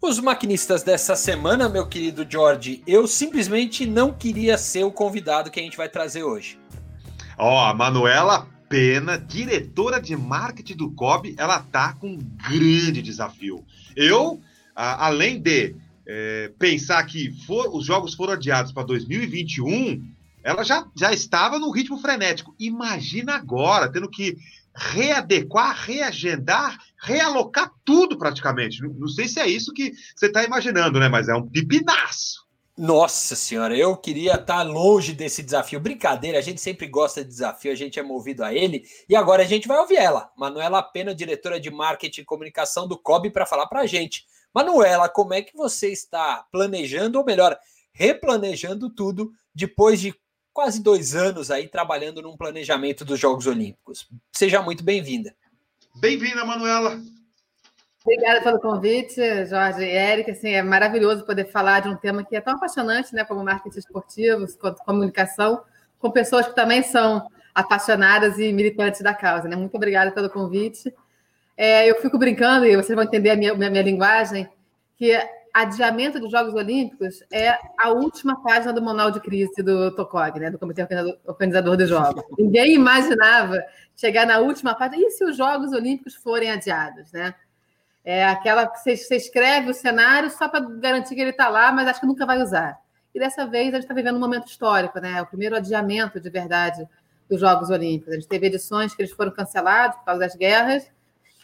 Os maquinistas dessa semana, meu querido George, eu simplesmente não queria ser o convidado que a gente vai trazer hoje. Ó, a Manuela Pena, diretora de marketing do COB, ela tá com um grande desafio. Eu, a, além de é, pensar que for, os jogos foram adiados para 2021, ela já, já estava no ritmo frenético. Imagina agora, tendo que readequar, reagendar, realocar tudo praticamente. Não, não sei se é isso que você está imaginando, né? Mas é um pipinaço. Nossa senhora, eu queria estar longe desse desafio. Brincadeira, a gente sempre gosta de desafio, a gente é movido a ele. E agora a gente vai ouvir ela, Manuela Pena, diretora de marketing e comunicação do COB, para falar para a gente. Manuela, como é que você está planejando, ou melhor, replanejando tudo depois de quase dois anos aí trabalhando num planejamento dos Jogos Olímpicos. Seja muito bem-vinda. Bem-vinda, Manuela. Obrigada pelo convite, Jorge e Érica. Assim, é maravilhoso poder falar de um tema que é tão apaixonante, né, como marketing esportivo, comunicação, com pessoas que também são apaixonadas e militantes da causa. Né? Muito obrigada pelo convite. É, eu fico brincando, e vocês vão entender a minha, minha, minha linguagem, que adiamento dos Jogos Olímpicos é a última página do manual de crise do TOCOG, né, do Comitê Organizador dos Jogos. Ninguém imaginava chegar na última página, e se os Jogos Olímpicos forem adiados, né? É aquela que você, escreve o cenário só para garantir que ele está lá, mas acho que nunca vai usar. E dessa vez a gente está vivendo um momento histórico, né? O primeiro adiamento de verdade dos Jogos Olímpicos. A gente teve edições que eles foram cancelados por causa das guerras,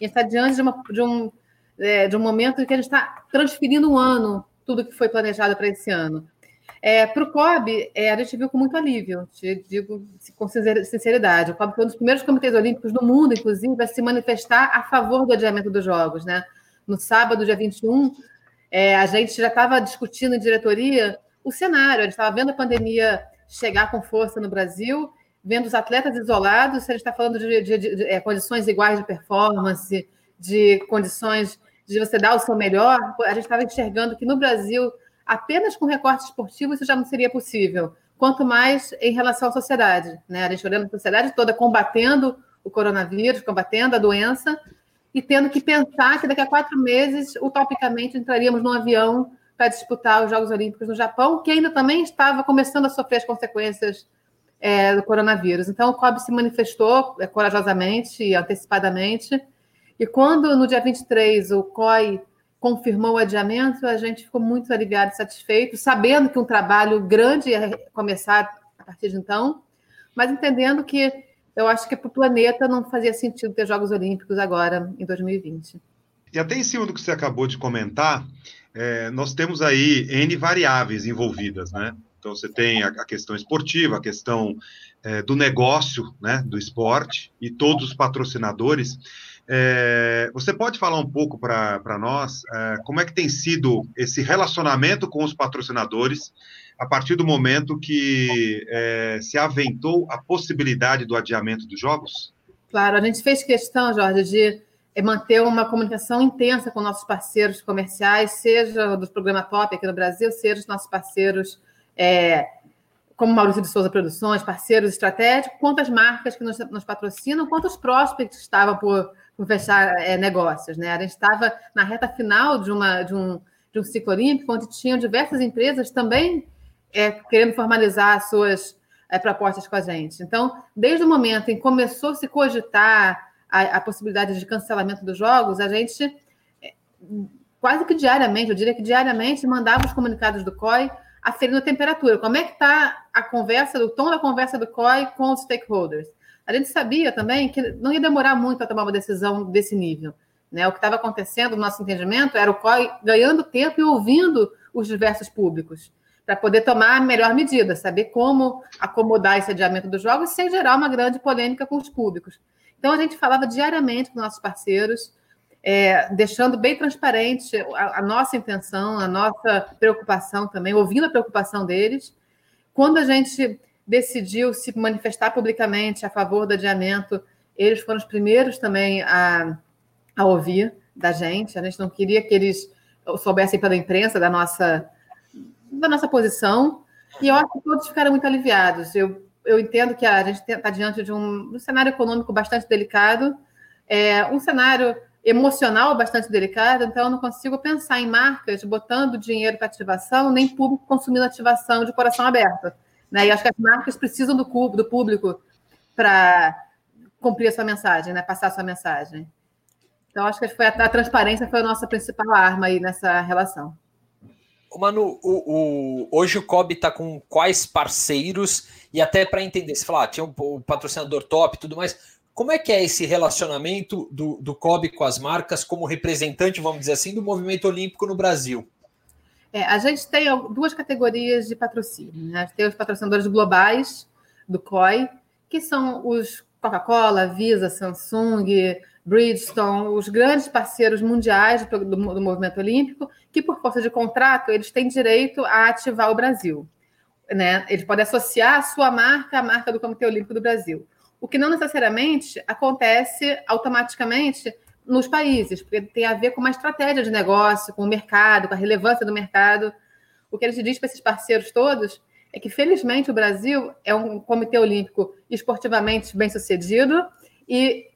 e está diante de, uma, de um é, de um momento em que a gente está transferindo um ano tudo que foi planejado para esse ano. É, para o COB, é, a gente viu com muito alívio, te digo com sinceridade. O COB foi um dos primeiros comitês olímpicos do mundo, inclusive, a se manifestar a favor do adiamento dos Jogos. Né? No sábado, dia 21, é, a gente já estava discutindo em diretoria o cenário, a gente estava vendo a pandemia chegar com força no Brasil, vendo os atletas isolados, se a gente está falando de, de, de, de é, condições iguais de performance, de condições de você dar o seu melhor, a gente estava enxergando que no Brasil, apenas com recorte esportivo, isso já não seria possível. Quanto mais em relação à sociedade. Né? A gente olhando a sociedade toda combatendo o coronavírus, combatendo a doença, e tendo que pensar que daqui a quatro meses, utopicamente, entraríamos num avião para disputar os Jogos Olímpicos no Japão, que ainda também estava começando a sofrer as consequências é, do coronavírus. Então, o COB se manifestou é, corajosamente e antecipadamente e quando, no dia 23, o COI confirmou o adiamento, a gente ficou muito aliviado e satisfeito, sabendo que um trabalho grande ia começar a partir de então, mas entendendo que eu acho que para o planeta não fazia sentido ter Jogos Olímpicos agora, em 2020. E até em cima do que você acabou de comentar, é, nós temos aí N variáveis envolvidas, né? Então, você tem a, a questão esportiva, a questão é, do negócio, né, do esporte, e todos os patrocinadores. É, você pode falar um pouco para nós é, como é que tem sido esse relacionamento com os patrocinadores a partir do momento que é, se aventou a possibilidade do adiamento dos jogos? Claro, a gente fez questão, Jorge, de manter uma comunicação intensa com nossos parceiros comerciais, seja dos programas Top aqui no Brasil, seja os nossos parceiros é, como Maurício de Souza Produções, parceiros estratégicos, quanto as marcas que nos, nos patrocinam, quanto os prospects estavam por por fechar é, negócios. Né? A gente estava na reta final de, uma, de, um, de um ciclo olímpico, onde tinham diversas empresas também é, querendo formalizar as suas é, propostas com a gente. Então, desde o momento em que começou a se cogitar a, a possibilidade de cancelamento dos jogos, a gente é, quase que diariamente, eu diria que diariamente, mandava os comunicados do COI aferindo a temperatura. Como é que está a conversa, o tom da conversa do COI com os stakeholders? A gente sabia também que não ia demorar muito a tomar uma decisão desse nível. Né? O que estava acontecendo, no nosso entendimento, era o COI ganhando tempo e ouvindo os diversos públicos, para poder tomar a melhor medida, saber como acomodar esse adiamento dos jogos sem gerar uma grande polêmica com os públicos. Então, a gente falava diariamente com nossos parceiros, é, deixando bem transparente a, a nossa intenção, a nossa preocupação também, ouvindo a preocupação deles. Quando a gente decidiu se manifestar publicamente a favor do adiamento, eles foram os primeiros também a, a ouvir da gente. A gente não queria que eles soubessem pela imprensa da nossa, da nossa posição. E eu acho que todos ficaram muito aliviados. Eu, eu entendo que a gente está diante de um, um, cenário econômico bastante delicado, é, um cenário emocional bastante delicado, então eu não consigo pensar em marcas botando dinheiro para ativação, nem público consumindo ativação de coração aberto. Né? E acho que as marcas precisam do, do público para cumprir a sua mensagem, né? passar a sua mensagem. Então, acho que foi a, a transparência foi a nossa principal arma aí nessa relação. Manu, o, o, hoje o COB está com quais parceiros? E até para entender, você falar, ah, tinha um, um patrocinador top e tudo mais. Como é que é esse relacionamento do, do com as marcas como representante, vamos dizer assim, do movimento olímpico no Brasil? É, a gente tem duas categorias de patrocínio. Né? Tem os patrocinadores globais do COI, que são os Coca-Cola, Visa, Samsung, Bridgestone, os grandes parceiros mundiais do, do, do, movimento olímpico, que por força de contrato eles têm direito a ativar o Brasil. Né? Eles podem associar a sua marca à marca do Comitê Olímpico do Brasil o que não necessariamente acontece automaticamente nos países, porque tem a ver com uma estratégia de negócio, com o mercado, com a relevância do mercado. O que a gente diz para esses parceiros todos é que, felizmente, o Brasil é um comitê olímpico esportivamente bem sucedido e,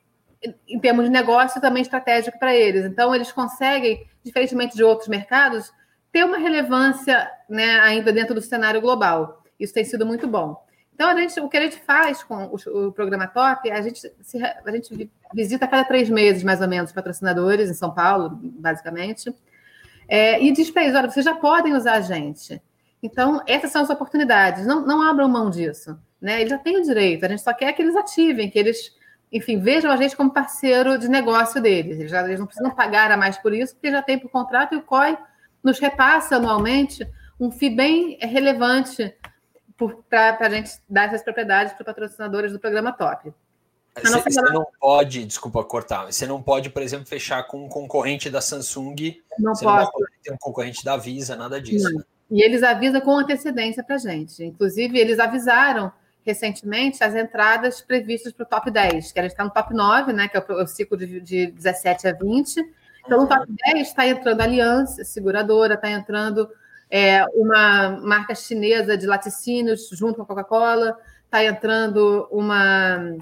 em termos de negócio, também estratégico para eles. Então, eles conseguem, diferentemente de outros mercados, ter uma relevância né, ainda dentro do cenário global. Isso tem sido muito bom. Então, a gente, o que a gente faz com o, o programa Top, a gente, se, a gente visita cada três meses, mais ou menos, patrocinadores em São Paulo, basicamente, é, e diz para eles: olha, vocês já podem usar a gente. Então, essas são as oportunidades, não, não abram mão disso. Né? Eles já têm o direito, a gente só quer que eles ativem, que eles, enfim, vejam a gente como parceiro de negócio deles. Eles, já, eles não precisam pagar a mais por isso, porque já tem por contrato e o COI nos repassa anualmente um FII bem relevante para a gente dar essas propriedades para patrocinadores do programa Top. Você, você não pode, desculpa cortar, você não pode, por exemplo, fechar com um concorrente da Samsung. Não você posso. Não ter um concorrente da Visa, nada disso. Né? E eles avisam com antecedência para a gente. Inclusive, eles avisaram recentemente as entradas previstas para o top 10, que a gente está no top 9, né, que é o, o ciclo de, de 17 a 20. Então, no top 10 está entrando Aliança, seguradora, está entrando é, uma marca chinesa de laticínios junto com a Coca-Cola, está entrando uma.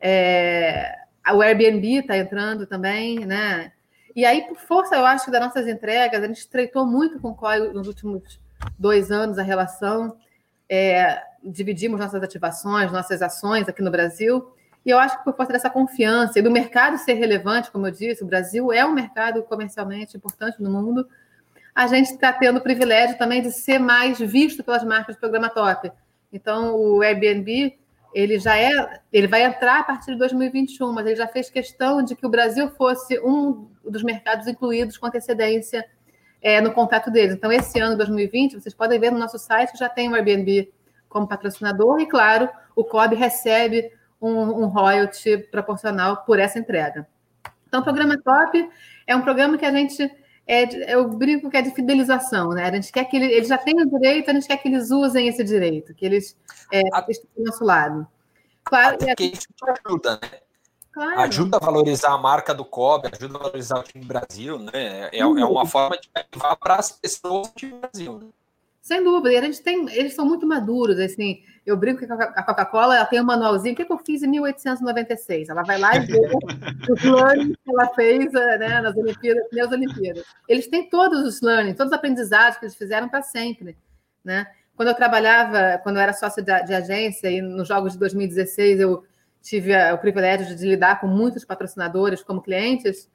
É, o Airbnb está entrando também, né? E aí, por força, eu acho, das nossas entregas, a gente estreitou muito com o COI nos últimos dois anos a relação, é, dividimos nossas ativações, nossas ações aqui no Brasil, e eu acho que por força dessa confiança e do mercado ser relevante, como eu disse, o Brasil é um mercado comercialmente importante no mundo, a gente está tendo o privilégio também de ser mais visto pelas marcas do programa Top. Então, o Airbnb, ele já é, ele vai entrar a partir de 2021, mas ele já fez questão de que o Brasil fosse um dos mercados incluídos com antecedência é, no contrato deles. Então, esse ano, 2020, vocês podem ver no nosso site que já tem o Airbnb como patrocinador e, claro, o COB recebe um, um royalty proporcional por essa entrega. Então, o programa Top é um programa que a gente é, eu brinco que é de fidelização, né? A gente quer que ele, eles já tenham direito, a gente quer que eles usem esse direito, que eles é, estejam do nosso lado. Claro, Até que isso ajuda, né? Claro. Ajuda a valorizar a marca do COB, ajuda a valorizar o time Brasil, né? É, é uma forma de levar para as pessoas do time Brasil. Sem dúvida. E a gente tem, eles são muito maduros, assim. Eu brinco que a Coca-Cola ela tem um manualzinho. O que, eu fiz em 1896? Ela vai lá e vê os learnings que ela fez né, nas Olimpíadas, nas Olimpíadas. Eles têm todos os learnings, todos os aprendizados que eles fizeram para sempre, né? Quando eu trabalhava, quando eu era sócia de, de agência e nos Jogos de 2016 eu tive o privilégio de lidar com muitos patrocinadores como clientes.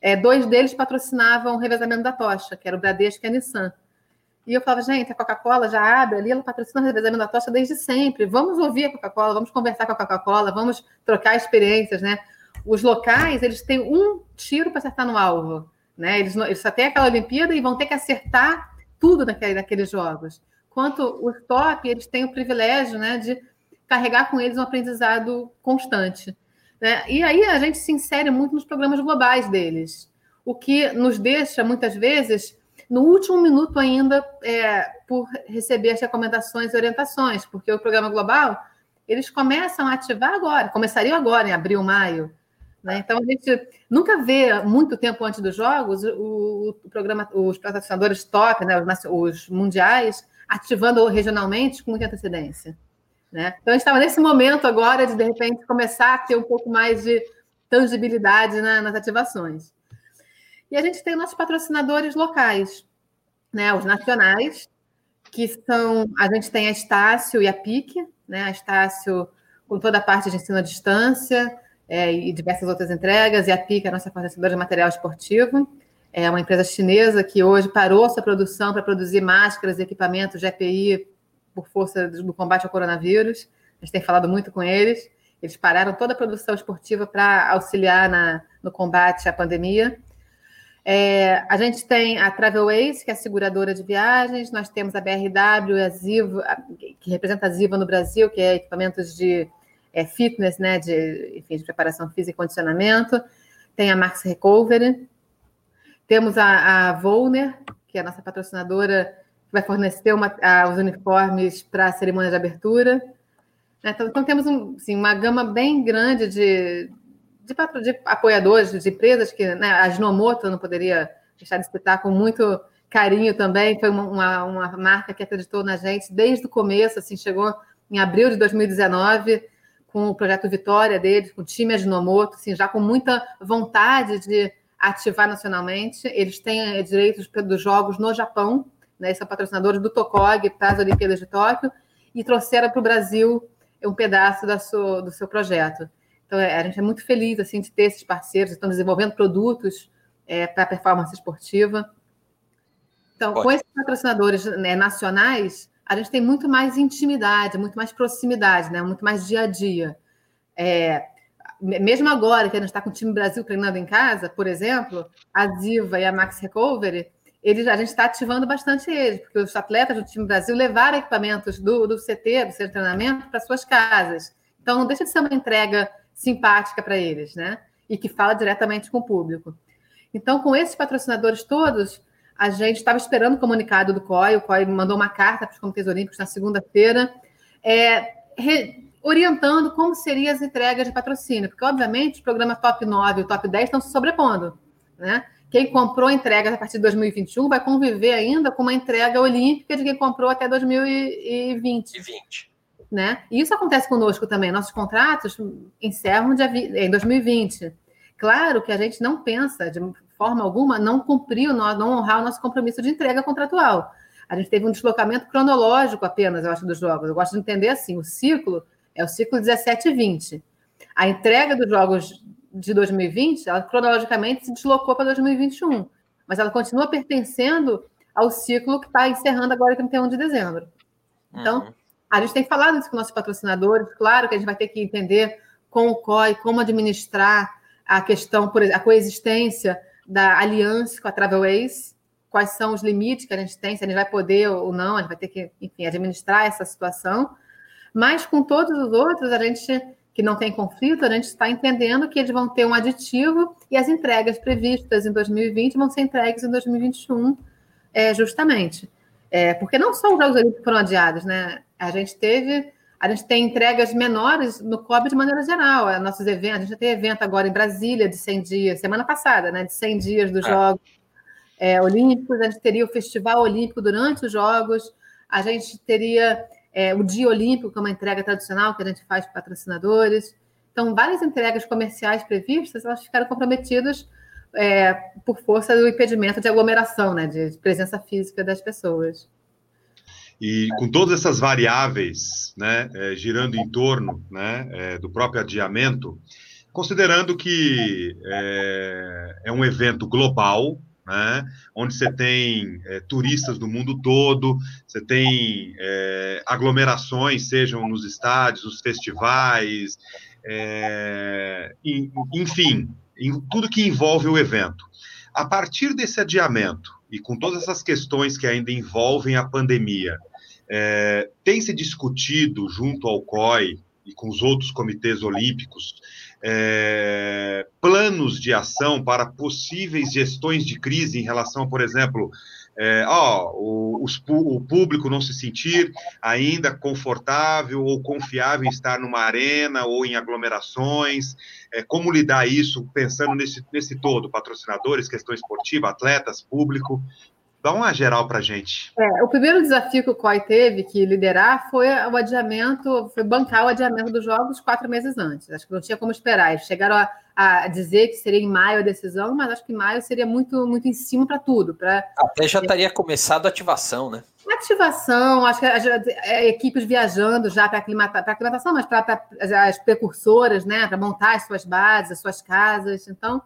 É, dois deles patrocinavam o revezamento da tocha, que era o Bradesco e a Nissan. E eu falava, gente, a Coca-Cola já abre ali, ela patrocina o revezamento da tocha desde sempre. Vamos ouvir a Coca-Cola, vamos conversar com a Coca-Cola, vamos trocar experiências, né? Os locais, eles têm um tiro para acertar no alvo, né? Eles, eles só têm aquela Olimpíada e vão ter que acertar tudo naquele, naqueles jogos. Quanto os top, eles têm o privilégio, né, de carregar com eles um aprendizado constante. Né? E aí a gente se insere muito nos programas globais deles, o que nos deixa, muitas vezes, no último minuto ainda é, por receber as recomendações e orientações, porque o programa global eles começam a ativar agora, começariam agora em abril, maio. Né? Então a gente nunca vê muito tempo antes dos jogos o, o programa, os patrocinadores top, né, os, os, mundiais, ativando regionalmente com muita antecedência. Né? Então a gente estava nesse momento agora de de repente começar a ter um pouco mais de tangibilidade na, nas ativações. E a gente tem nossos patrocinadores locais, né, os nacionais, que são. A gente tem a Estácio e a PIC, né, a Estácio com toda a parte de ensino à distância é, e diversas outras entregas, e a PIC, a nossa fornecedora de material esportivo. É uma empresa chinesa que hoje parou sua produção para produzir máscaras e equipamentos de EPI por força do combate ao coronavírus. A gente tem falado muito com eles. Eles pararam toda a produção esportiva para auxiliar na, no combate à pandemia. É, a gente tem a Travelways, que é a seguradora de viagens, nós temos a BRW, a Ziva, que representa a Ziva no Brasil, que é equipamentos de é, fitness, né, de, enfim, de preparação física e condicionamento. Tem a Max Recovery, temos a, a Volner, que é a nossa patrocinadora, que vai fornecer uma, a, os uniformes para a cerimônia de abertura. Né? Então, então, temos um, assim, uma gama bem grande de, de, de apoiadores, de empresas que né, a Ginomoto não poderia deixar de citar com muito carinho também. Foi uma, uma, uma, marca que acreditou na gente desde o começo, assim, chegou em abril de 2019 com o projeto Vitória deles, com o time Aginomoto, assim, já com muita vontade de ativar nacionalmente. Eles têm eh, direitos dos jogos no Japão, né? são patrocinadores do Tokog para as Olimpíadas de Tóquio, e trouxeram para o Brasil um pedaço da sua, do seu projeto. Então, é, a gente é muito feliz assim, de ter esses parceiros, estão desenvolvendo produtos é, para performance esportiva. Então, Pode. com esses patrocinadores né, nacionais, a gente tem muito mais intimidade, muito mais proximidade, né, muito mais dia a dia. É, mesmo agora que a gente está com o time Brasil treinando em casa, por exemplo, a Ziva e a Max Recovery, eles, a gente está ativando bastante eles, porque os atletas do time Brasil levaram equipamentos do, do CT, do de treinamento, para suas casas. Então, não deixa de ser uma entrega simpática para eles, né? E que fala diretamente com o público. Então, com esses patrocinadores todos, a gente estava esperando o comunicado do COI, o COI mandou uma carta para os comitês olímpicos na segunda-feira, é, orientando como seriam as entregas de patrocínio, porque, obviamente, os programas top 9 e o top 10 estão se sobrepondo. Né? Quem comprou entregas a partir de 2021 vai conviver ainda com uma entrega olímpica de quem comprou até 2020. E 20. Né? E isso acontece conosco também. Nossos contratos encerram em 2020. Claro que a gente não pensa, de forma alguma, não cumprir, não honrar o nosso compromisso de entrega contratual. A gente teve um deslocamento cronológico apenas, eu acho, dos jogos. Eu gosto de entender assim: o ciclo é o ciclo 17 e 20. A entrega dos jogos de 2020, ela cronologicamente se deslocou para 2021, mas ela continua pertencendo ao ciclo que está encerrando agora 31 de dezembro. Então, uhum. A gente tem falado isso com nossos patrocinadores, claro que a gente vai ter que entender com o COI como administrar a questão, por a coexistência da aliança com a Travelways, quais são os limites que a gente tem, se a gente vai poder ou não, a gente vai ter que, enfim, administrar essa situação. Mas com todos os outros, a gente que não tem conflito, a gente está entendendo que eles vão ter um aditivo e as entregas previstas em 2020 vão ser entregues em 2021, é, justamente. É, porque não só os Jogos Olímpicos foram adiados, né? A gente teve, a gente tem entregas menores no COB de maneira geral. É, nossos eventos, a gente já tem evento agora em Brasília de 100 dias, semana passada, né? De 100 dias dos é. Jogos é, Olímpicos, a gente teria o Festival Olímpico durante os Jogos, a gente teria é, o Dia Olímpico, que é uma entrega tradicional que a gente faz para patrocinadores. Então, várias entregas comerciais previstas, elas ficaram comprometidas é, por força do impedimento de aglomeração, né, de presença física das pessoas. E com todas essas variáveis né, é, girando em torno né, é, do próprio adiamento, considerando que é, é um evento global, né? onde você tem turistas do mundo todo, você tem aglomerações, sejam nos estádios, nos festivais, enfim, em tudo que envolve o evento. A partir desse adiamento e com todas essas questões que ainda envolvem a pandemia, é, tem se discutido junto ao COI e com os outros comitês olímpicos é, planos de ação para possíveis gestões de crise em relação, por exemplo, é, ó, o, os, o, público não se sentir ainda confortável ou confiável em estar numa arena ou em aglomerações, é, como lidar isso pensando nesse, nesse todo, patrocinadores, questão esportiva, atletas, público, Dá uma geral para gente. É, o primeiro desafio que o COI teve que liderar foi o adiamento, foi bancar o adiamento dos jogos quatro meses antes. Acho que não tinha como esperar. Eles chegaram a, a dizer que seria em maio a decisão, mas acho que maio seria muito, muito em cima para tudo. Pra... Até já estaria começado a ativação, né? Ativação, acho que as, é, equipes viajando já para aclimatar, para aclimatação, mas para as precursoras, né? Para montar as suas bases, as suas casas. Então,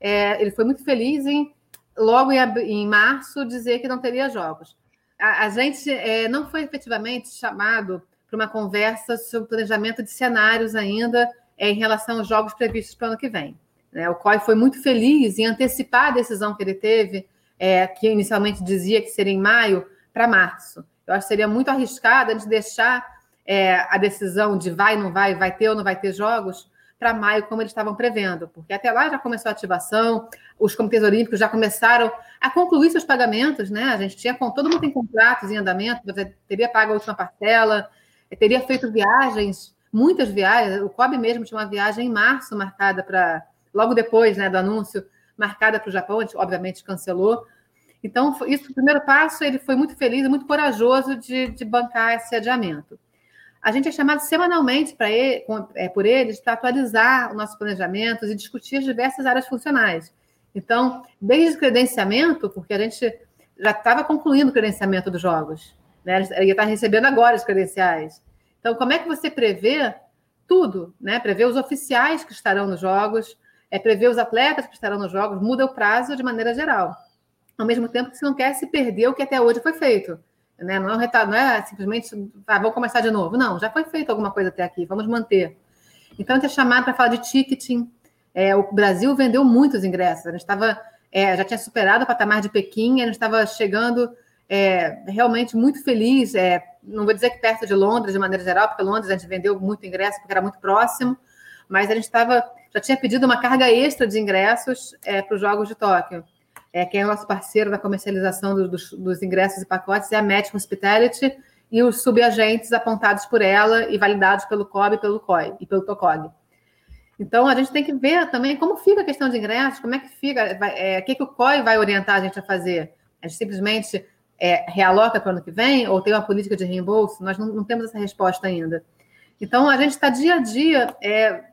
é, ele foi muito feliz em, logo em, em, março, dizer que não teria jogos. A, a gente é, não foi efetivamente chamado para uma conversa sobre planejamento de cenários ainda é, em relação aos jogos previstos para o ano que vem. Né? O COI foi muito feliz em antecipar a decisão que ele teve, é, que inicialmente dizia que seria em maio, para março. Eu acho que seria muito arriscado a gente deixar é, a decisão de vai, não vai, vai ter ou não vai ter jogos para maio, como eles estavam prevendo, porque até lá já começou a ativação, os comitês olímpicos já começaram a concluir seus pagamentos, né? A gente tinha, todo mundo tem contratos em andamento, teria pago a última parcela, teria feito viagens muitas viagens. O COB mesmo tinha uma viagem em março marcada para, logo depois né, do anúncio, marcada para o Japão, a gente obviamente cancelou. Então, isso, o primeiro passo, ele foi muito feliz, muito corajoso de, de bancar esse adiamento. A gente é chamado semanalmente para ele, é, por eles para atualizar o nosso planejamento e discutir as diversas áreas funcionais. Então, desde o credenciamento, porque a gente já estava concluindo o credenciamento dos jogos, né? Ele está recebendo agora os credenciais. Então, como é que você prevê tudo? Né? Prevê os oficiais que estarão nos jogos, é prever os atletas que estarão nos jogos, muda o prazo de maneira geral. Ao mesmo tempo que você não quer se perder o que até hoje foi feito. Né? Não, é não é simplesmente, ah, vamos começar de novo. Não, já foi feito alguma coisa até aqui, vamos manter. Então, a gente é chamado para falar de ticketing. É, o Brasil vendeu muitos ingressos. A gente estava, é, já tinha superado o patamar de Pequim, a gente estava chegando é, realmente muito feliz. É, não vou dizer que perto de Londres, de maneira geral, porque Londres a gente vendeu muito ingresso porque era muito próximo, mas a gente estava já tinha pedido uma carga extra de ingressos é, para os Jogos de Tóquio. É, quem é nosso parceiro da comercialização do, dos, dos, ingressos e pacotes é a Match Hospitality e os subagentes apontados por ela e validados pelo COB, pelo COI e pelo TOCOG. Então, a gente tem que ver também como fica a questão de ingressos, como é que fica, é, o que, que o COI vai orientar a gente a fazer. A gente simplesmente é, realoca para o ano que vem ou tem uma política de reembolso? Nós não, não temos essa resposta ainda. Então, a gente está dia a dia é,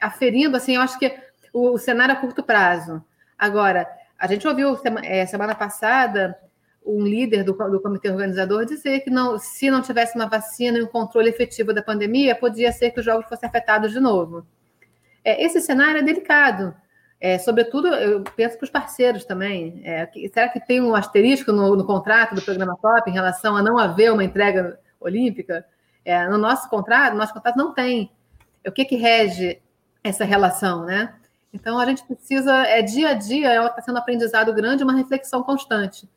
aferindo, assim, eu acho que o, o, cenário a curto prazo. Agora, a gente ouviu é, semana passada um líder do, do comitê organizador dizer que não, se não tivesse uma vacina e um controle efetivo da pandemia, podia ser que os jogos fossem afetados de novo. É, esse cenário é delicado, é, sobretudo, eu penso para os parceiros também. É, que, será que tem um asterisco no, no, contrato do programa TOP em relação a não haver uma entrega olímpica? É, no nosso contrato, no nosso contrato não tem. O que, que rege essa relação, né? Então, a gente precisa, é dia a dia, está sendo um aprendizado grande, uma reflexão constante.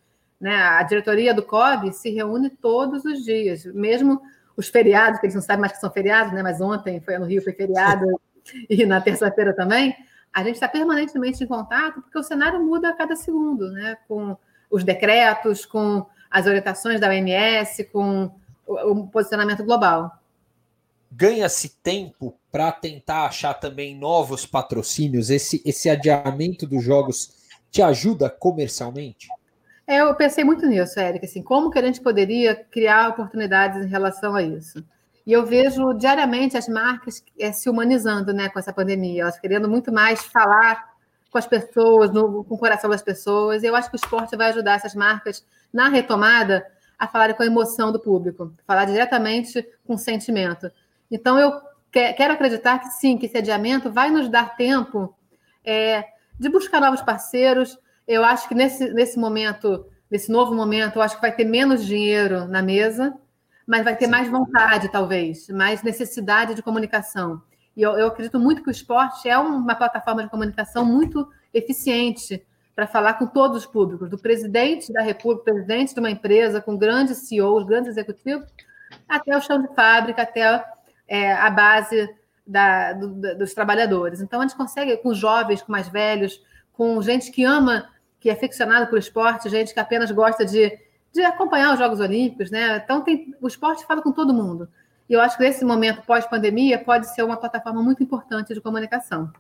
Né? A diretoria do COB se reúne todos os dias, mesmo os feriados, que eles não sabem mais que são feriados, né? mas ontem foi no Rio, foi feriado, e na terça-feira também a gente está permanentemente em contato, porque o cenário muda a cada segundo, né? com os decretos, com as orientações da OMS, com o posicionamento global. Ganha-se tempo para tentar achar também novos patrocínios? Esse, esse adiamento dos jogos te ajuda comercialmente? É, eu pensei muito nisso, Érica. Assim, como que a gente poderia criar oportunidades em relação a isso? E eu vejo diariamente as marcas é, se humanizando né, com essa pandemia, elas querendo muito mais falar com as pessoas, no, com o coração das pessoas. Eu acho que o esporte vai ajudar essas marcas na retomada a falarem com a emoção do público, falar diretamente com o sentimento. Então, eu que, quero acreditar que sim, que esse adiamento vai nos dar tempo é, de buscar novos parceiros. Eu acho que nesse, nesse momento, nesse novo momento, eu acho que vai ter menos dinheiro na mesa mas vai ter Sim. mais vontade, talvez, mais necessidade de comunicação. E eu, eu acredito muito que o esporte é uma plataforma de comunicação muito eficiente para falar com todos os públicos, do presidente da República, presidente de uma empresa, com grandes CEOs, grandes executivos, até o chão de fábrica, até é, a base da, do, dos trabalhadores. Então, a gente consegue, com jovens, com mais velhos, com gente que ama, que é aficionado por esporte, gente que apenas gosta de de acompanhar os Jogos Olímpicos, né? Então tem, o esporte fala com todo mundo. E eu acho que nesse momento pós-pandemia pode ser uma plataforma muito importante de comunicação.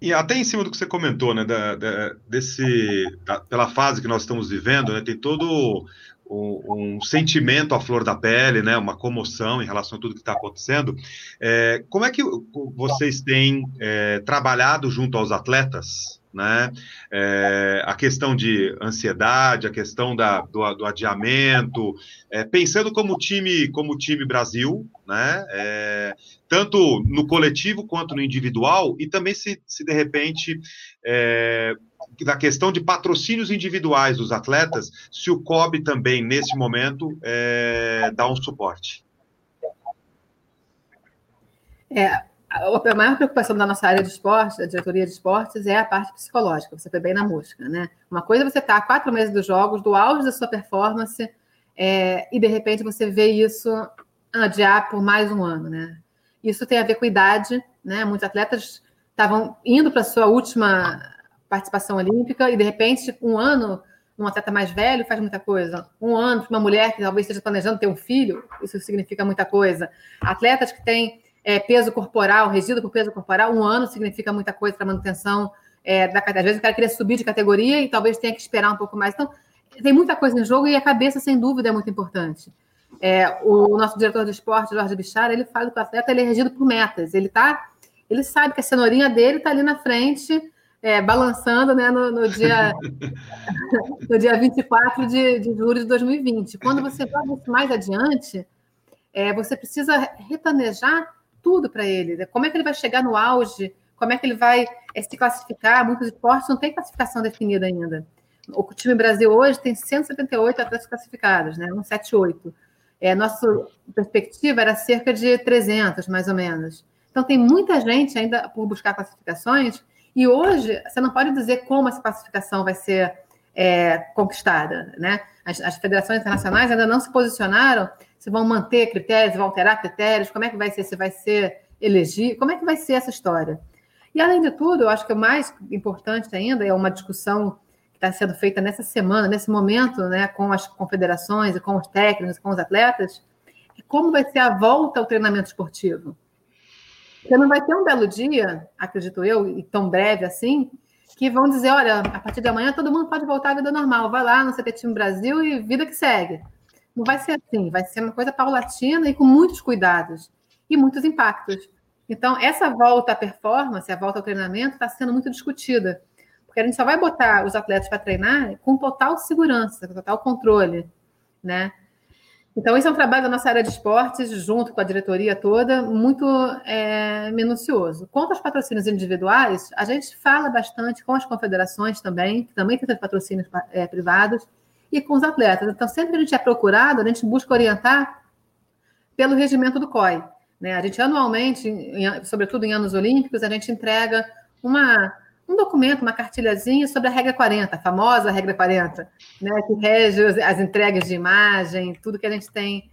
E até em cima do que você comentou, né, da, da desse, da, pela fase que nós estamos vivendo, né, tem todo um, um, sentimento à flor da pele, né, uma comoção em relação a tudo que está acontecendo. É, como é que vocês têm é, trabalhado junto aos atletas né? É, a questão de ansiedade, a questão da, do, do adiamento, é, pensando como time, como time Brasil, né? É, tanto no coletivo quanto no individual, e também se, se de repente é, da questão de patrocínios individuais dos atletas, se o COB também, nesse momento, é, dá um suporte. É, a maior preocupação da nossa área de esporte, da diretoria de esportes, é a parte psicológica. Você foi bem na mosca, né? Uma coisa é você estar tá quatro meses dos jogos, do auge da sua performance, é, e de repente você vê isso adiar por mais um ano, né? Isso tem a ver com idade, né? Muitos atletas estavam indo para a sua última participação olímpica e de repente um ano um atleta mais velho faz muita coisa. Um ano uma mulher que talvez esteja planejando ter um filho, isso significa muita coisa. Atletas que têm é, peso corporal, resíduo por peso corporal, um ano significa muita coisa para manutenção é, da Às vezes o cara queria subir de categoria e talvez tenha que esperar um pouco mais. Então, tem muita coisa em jogo e a cabeça, sem dúvida, é muito importante. É, o nosso diretor de esporte, Jorge Bichara, ele fala que o atleta ele é regido por metas. Ele tá, ele sabe que a cenourinha dele está ali na frente, é, balançando né, no, no, dia, no dia 24 de, de julho de 2020. Quando você vai mais adiante, é, você precisa retanejar tudo para ele. Né? Como é que ele vai chegar no auge? Como é que ele vai é, se classificar? Muitos esportes não têm classificação definida ainda. O time Brasil hoje tem 178 atletas classificados, né? 178. É, nossa perspectiva era cerca de 300, mais ou menos. Então, tem muita gente ainda por buscar classificações, e hoje você não pode dizer como essa classificação vai ser é, conquistada. Né? As, as, federações internacionais ainda não se posicionaram se vão manter critérios, vão alterar critérios, como é que vai ser, se vai ser elegir, como é que vai ser essa história. E, além de tudo, eu acho que o mais importante ainda é uma discussão que está sendo feita nessa semana, nesse momento, né, com as confederações e com os técnicos, com os atletas, é como vai ser a volta ao treinamento esportivo. Porque não vai ter um belo dia, acredito eu, e tão breve assim, que vão dizer, olha, a partir de amanhã todo mundo pode voltar à vida normal, vai lá no CT Time Brasil e vida que segue. Não vai ser assim, vai ser uma coisa paulatina e com muitos cuidados e muitos impactos. Então, essa volta à performance, a volta ao treinamento, está sendo muito discutida, porque a gente só vai botar os atletas para treinar com total segurança, com total controle, né? Então, esse é um trabalho da nossa área de esportes, junto com a diretoria toda, muito é, minucioso. Quanto aos patrocínios individuais, a gente fala bastante com as confederações também, que também tem patrocínios é, privados, e com os atletas. Então, sempre que a gente é procurado, a gente busca orientar pelo regimento do COI. Né? A gente anualmente, em, sobretudo em anos olímpicos, a gente entrega uma, um documento, uma cartilhazinha sobre a regra 40, a famosa regra 40, né? que rege as entregas de imagem, tudo que a gente tem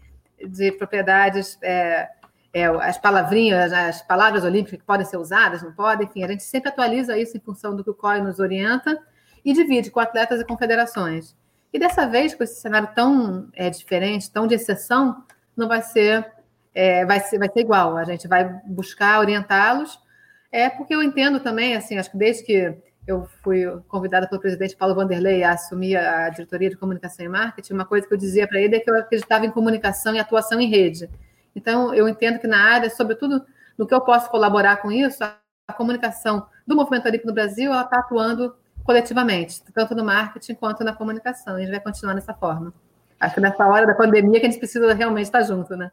de propriedades, é, é, as palavrinhas, as palavras olímpicas que podem ser usadas, não podem, enfim, a gente sempre atualiza isso em função do que o COI nos orienta e divide com atletas e confederações. E dessa vez, com esse cenário tão é, diferente, tão de exceção, não vai ser, é, vai ser, vai ser igual. A gente vai buscar orientá-los, é porque eu entendo também, assim, acho que desde que eu fui convidada pelo presidente Paulo Vanderlei a assumir a diretoria de comunicação e marketing, uma coisa que eu dizia para ele é que eu acreditava em comunicação e atuação em rede. Então, eu entendo que na área, sobretudo no que eu posso colaborar com isso, a comunicação do movimento olímpico no Brasil, ela está atuando coletivamente, tanto no marketing quanto na comunicação. E a gente vai continuar dessa forma. Acho que nessa hora da pandemia que a gente precisa realmente estar junto, né?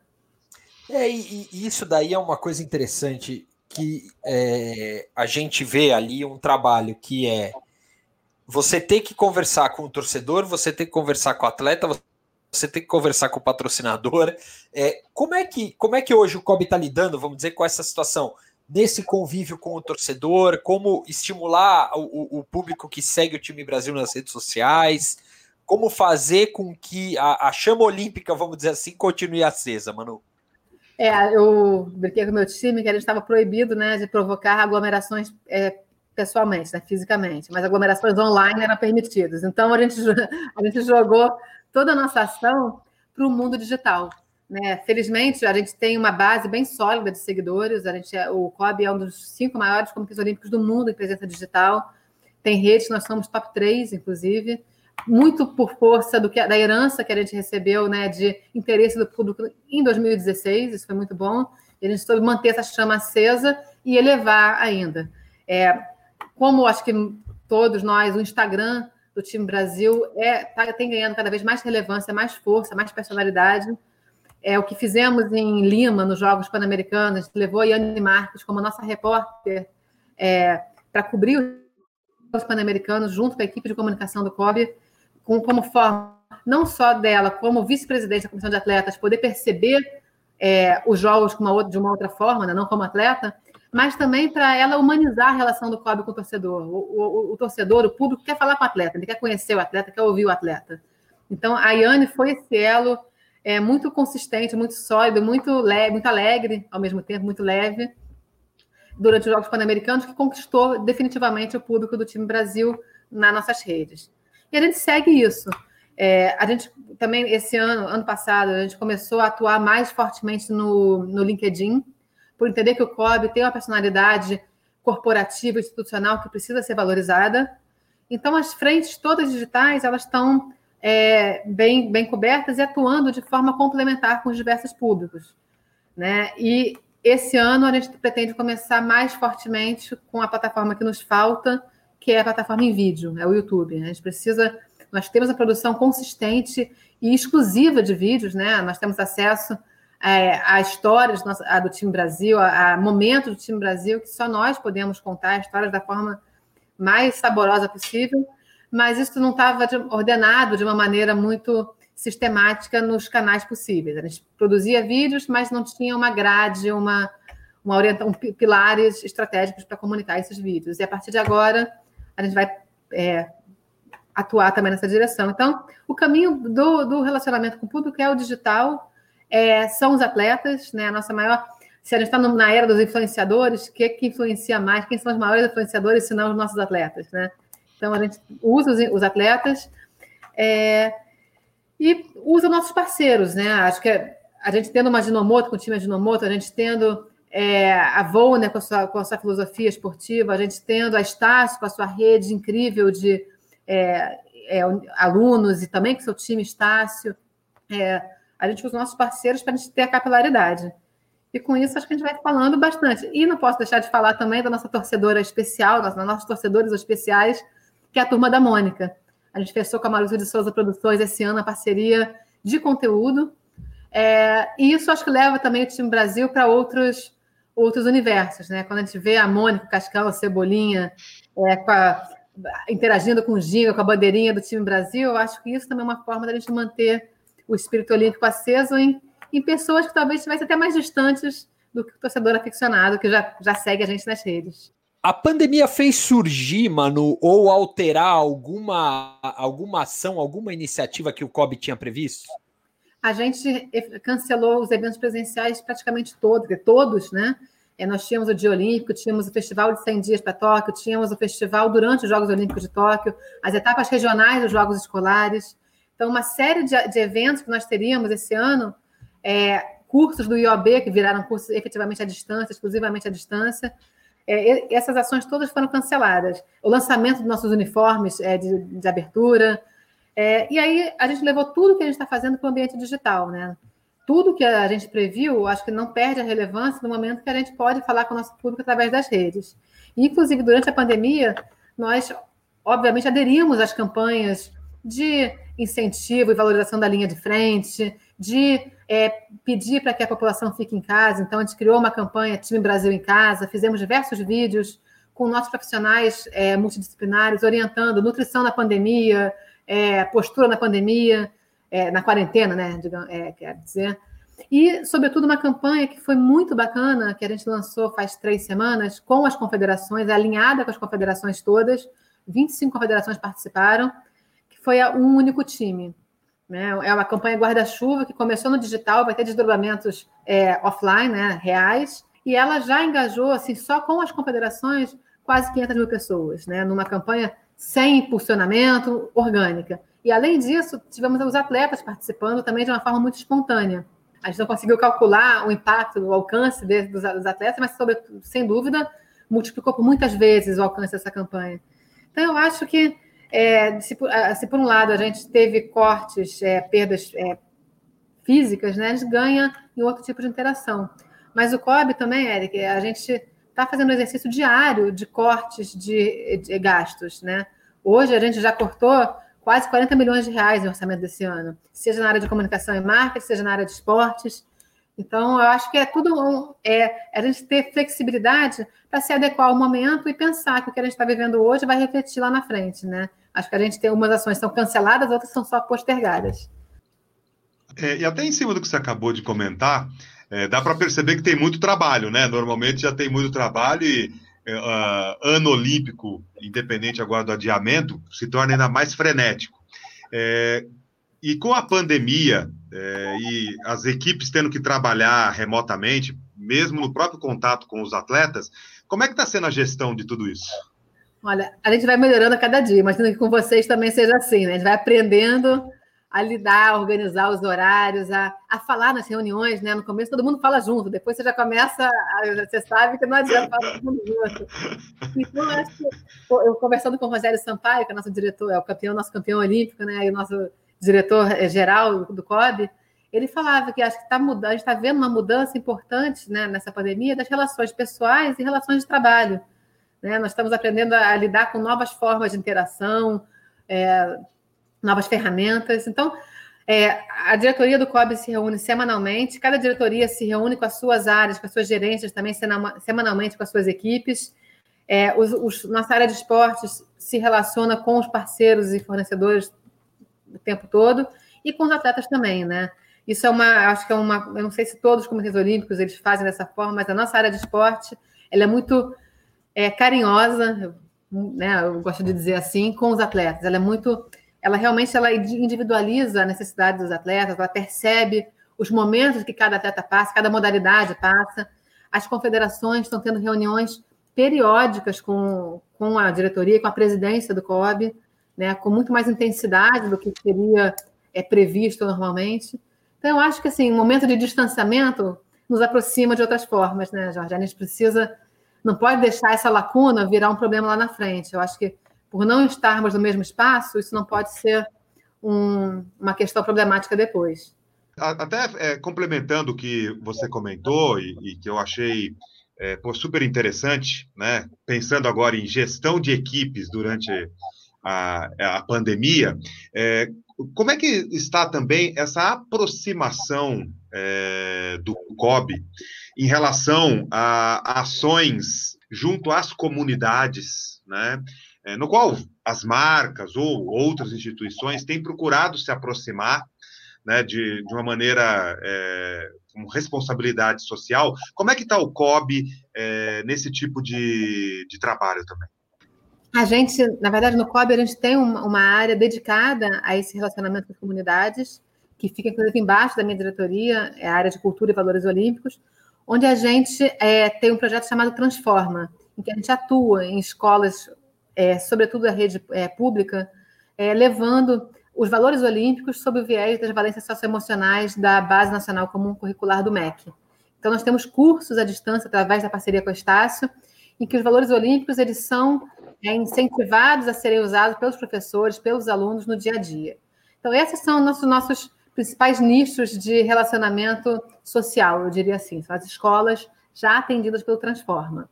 É, e, e isso daí é uma coisa interessante que é, a gente vê ali um trabalho que é você ter que conversar com o torcedor, você ter que conversar com o atleta, você tem que conversar com o patrocinador. É, como, é que, como é que hoje o COB está lidando, vamos dizer, com essa situação? Nesse convívio com o torcedor, como estimular o, o, público que segue o time Brasil nas redes sociais, como fazer com que a, a, chama olímpica, vamos dizer assim, continue acesa, Manu? É, eu brinquei com o meu time que a gente estava proibido né, de provocar aglomerações é, pessoalmente, né, fisicamente, mas aglomerações online eram permitidas. Então a gente, a gente jogou toda a nossa ação para o mundo digital. Né? Felizmente, a gente tem uma base bem sólida de seguidores. A gente é, o COB é um dos cinco maiores comitês olímpicos do mundo em presença digital. Tem redes, nós somos top 3, inclusive, muito por força do que, da herança que a gente recebeu né, de interesse do público em 2016, isso foi muito bom. E a gente soube manter essa chama acesa e elevar ainda. É, como acho que todos nós, o Instagram do time Brasil é, tá, tem ganhando cada vez mais relevância, mais força, mais personalidade. É, o que fizemos em Lima, nos Jogos Pan-Americanos, levou a Yane Marques como nossa repórter é, para cobrir os Jogos Pan-Americanos, junto com a equipe de comunicação do COB, com, como forma não só dela, como vice-presidente da Comissão de Atletas, poder perceber é, os jogos uma outra, de uma outra forma, né, não como atleta, mas também para ela humanizar a relação do COB com o torcedor. O, o, o, torcedor, o público, quer falar com o atleta, ele quer conhecer o atleta, quer ouvir o atleta. Então, a Yane foi esse elo é muito consistente, muito sólido, muito leve, muito alegre, ao mesmo tempo, muito leve, durante os Jogos Pan-Americanos, que conquistou definitivamente o público do time Brasil nas nossas redes. E a gente segue isso. É, a gente também, esse ano, ano passado, a gente começou a atuar mais fortemente no, no LinkedIn, por entender que o COB tem uma personalidade corporativa, institucional, que precisa ser valorizada. Então, as frentes todas digitais, elas estão é, bem, bem cobertas e atuando de forma complementar com os diversos públicos. Né? E esse ano a gente pretende começar mais fortemente com a plataforma que nos falta, que é a plataforma em vídeo, é o YouTube. A gente precisa, nós temos a produção consistente e exclusiva de vídeos, né? Nós temos acesso é, a histórias do time Brasil, a, a momentos do time Brasil que só nós podemos contar, histórias da forma mais saborosa possível mas isso não estava ordenado de uma maneira muito sistemática nos canais possíveis. A gente produzia vídeos, mas não tinha uma grade, uma, uma orientação, pilares estratégicos para comunicar esses vídeos. E a partir de agora, a gente vai é, atuar também nessa direção. Então, o caminho do, do relacionamento com o público é o digital, é, são os atletas, né? A nossa maior. Se a gente está na era dos influenciadores, o que, que influencia mais? Quem são os maiores influenciadores, se não os nossos atletas, né? Então, a gente usa os, os atletas é, e usa nossos parceiros, né? Acho que a gente tendo uma Dinomoto, com o time Dinomoto, a gente tendo é, a Volner com a, sua, com a sua filosofia esportiva, a gente tendo a Estácio com a sua rede incrível de é, é, alunos e também com seu time Estácio. É, a gente usa os nossos parceiros para a gente ter a capilaridade. E com isso, acho que a gente vai falando bastante. E não posso deixar de falar também da nossa torcedora especial, das nossos torcedores especiais, que é a Turma da Mônica. A gente fechou com a Maruzu de Souza Produções esse ano a parceria de conteúdo. É, e isso acho que leva também o time Brasil para outros, outros universos, né? Quando a gente vê a Mônica, Cascão, a Cebolinha, é, com a, interagindo com o Ginga, com a bandeirinha do time Brasil, eu acho que isso também é uma forma da gente manter o espírito olímpico aceso em, em pessoas que talvez estivessem até mais distantes do que o torcedor aficionado que já, já segue a gente nas redes. A pandemia fez surgir, mano, ou alterar alguma, alguma ação, alguma iniciativa que o COB tinha previsto? A gente cancelou os eventos presenciais praticamente todos, todos, né? É, nós tínhamos o Dia Olímpico, tínhamos o Festival de 100 Dias para Tóquio, tínhamos o festival durante os Jogos Olímpicos de Tóquio, as etapas regionais dos Jogos Escolares. Então, uma série de, de eventos que nós teríamos esse ano, é, cursos do IOB, que viraram cursos efetivamente à distância, exclusivamente à distância, é, essas ações todas foram canceladas. O lançamento dos nossos uniformes é, de, de, abertura. É, e aí a gente levou tudo que a gente está fazendo para o ambiente digital, né? Tudo que a gente previu, acho que não perde a relevância no momento que a gente pode falar com o nosso público através das redes. inclusive, durante a pandemia, nós, obviamente, aderimos às campanhas de incentivo e valorização da linha de frente, de é, pedir para que a população fique em casa. Então, a gente criou uma campanha Time Brasil em Casa, fizemos diversos vídeos com nossos profissionais é, multidisciplinares, orientando nutrição na pandemia, é, postura na pandemia, é, na quarentena, né? Digamos, é, quer dizer. E, sobretudo, uma campanha que foi muito bacana, que a gente lançou faz três semanas, com as confederações, alinhada com as confederações todas, 25 confederações participaram, que foi um único time. Né? É uma campanha guarda-chuva que começou no digital, vai ter desdobramentos é, offline, né, reais, e ela já engajou, assim, só com as confederações, quase 500 mil pessoas, né, numa campanha sem impulsionamento, orgânica. E, além disso, tivemos os atletas participando também de uma forma muito espontânea. A gente não conseguiu calcular o impacto, o alcance de, dos, dos, atletas, mas, sem dúvida, multiplicou por muitas vezes o alcance dessa campanha. Então, eu acho que, é, se, se, por um lado a gente teve cortes, é, perdas é, físicas, né, a gente ganha em outro tipo de interação. Mas o COB também, Eric, a gente está fazendo um exercício diário de cortes de, de gastos. Né? Hoje a gente já cortou quase 40 milhões de reais em orçamento desse ano, seja na área de comunicação e marketing, seja na área de esportes. Então, eu acho que é tudo um, é, a gente ter flexibilidade para se adequar ao momento e pensar que o que a gente está vivendo hoje vai refletir lá na frente, né? Acho que a gente tem umas ações são canceladas, outras são só postergadas. É, e até em cima do que você acabou de comentar, é, dá para perceber que tem muito trabalho, né? Normalmente já tem muito trabalho e uh, ano olímpico, independente agora do adiamento, se torna ainda mais frenético. É, e com a pandemia é, e as equipes tendo que trabalhar remotamente, mesmo no próprio contato com os atletas, como é que está sendo a gestão de tudo isso? Olha, a gente vai melhorando a cada dia. Imagino que com vocês também seja assim, né? A gente vai aprendendo a lidar, a organizar os horários, a, a falar nas reuniões, né? No começo todo mundo fala junto, depois você já começa, a, você sabe que não adianta falar todo mundo junto. Então, eu acho que, eu conversando com o Rogério Sampaio, que é nosso diretor, é o campeão, nosso campeão olímpico, né? E o nosso diretor eh, do COB, ele falava que acho que está mudando, a gente está vendo uma mudança importante né, nessa pandemia das relações pessoais e relações de trabalho. Né? Nós estamos aprendendo a lidar com novas formas de interação, é, novas ferramentas. Então, é, a diretoria do COB se reúne semanalmente, cada diretoria se reúne com as suas áreas, com as suas gerências também semanalmente com as suas equipes. É, os, os, nossa área de esportes se relaciona com os parceiros e fornecedores o tempo todo e com os atletas também, né? Isso é uma, acho que é uma, eu não sei se todos os comitês olímpicos eles fazem dessa forma, mas a nossa área de esporte ela é muito é, carinhosa, né? Eu gosto de dizer assim, com os atletas. Ela é muito ela realmente ela individualiza a necessidade dos atletas, ela percebe os momentos que cada atleta passa, cada modalidade passa. As confederações estão tendo reuniões periódicas com, com a diretoria, com a presidência do COB, né, com muito mais intensidade do que seria é, previsto normalmente. Então, eu acho que assim, um momento de distanciamento nos aproxima de outras formas, né, Jorge? A gente precisa, não pode deixar essa lacuna virar um problema lá na frente. Eu acho que por não estarmos no mesmo espaço, isso não pode ser um, uma questão problemática depois. Até é, complementando o que você comentou e, e que eu achei é, super interessante, né? Pensando agora em gestão de equipes durante a, a pandemia, é, como é que está também essa aproximação é, do COB em relação a ações junto às comunidades, né? é, no qual as marcas ou outras instituições têm procurado se aproximar né, de, de uma maneira é, com responsabilidade social. Como é que está o COB é, nesse tipo de, de trabalho também? A gente, na verdade, no COB, a gente tem uma, uma área dedicada a esse relacionamento com as comunidades, que fica, inclusive, embaixo da minha diretoria, é a área de Cultura e Valores Olímpicos, onde a gente é, tem um projeto chamado Transforma, em que a gente atua em escolas é, sobretudo a rede é, pública, é, levando os valores olímpicos sob o viés das valências socioemocionais da Base Nacional Comum Curricular do MEC. Então, nós temos cursos à distância, através da parceria com o Estácio, em que os valores olímpicos eles são é, incentivados a serem usados pelos professores, pelos alunos no dia a dia. Então, esses são nossos, nossos principais nichos de relacionamento social, eu diria assim, são as escolas já atendidas pelo Transforma.